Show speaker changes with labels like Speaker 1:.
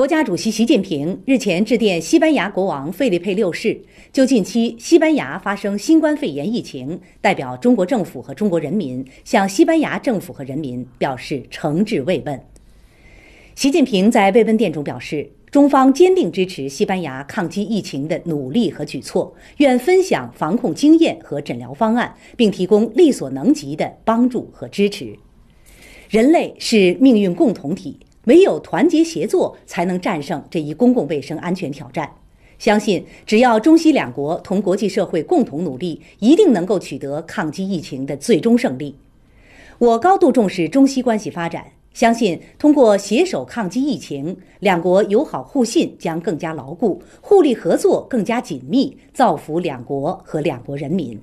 Speaker 1: 国家主席习近平日前致电西班牙国王费利佩六世，就近期西班牙发生新冠肺炎疫情，代表中国政府和中国人民向西班牙政府和人民表示诚挚慰问。习近平在慰问电中表示，中方坚定支持西班牙抗击疫情的努力和举措，愿分享防控经验和诊疗方案，并提供力所能及的帮助和支持。人类是命运共同体。唯有团结协作，才能战胜这一公共卫生安全挑战。相信只要中西两国同国际社会共同努力，一定能够取得抗击疫情的最终胜利。我高度重视中西关系发展，相信通过携手抗击疫情，两国友好互信将更加牢固，互利合作更加紧密，造福两国和两国人民。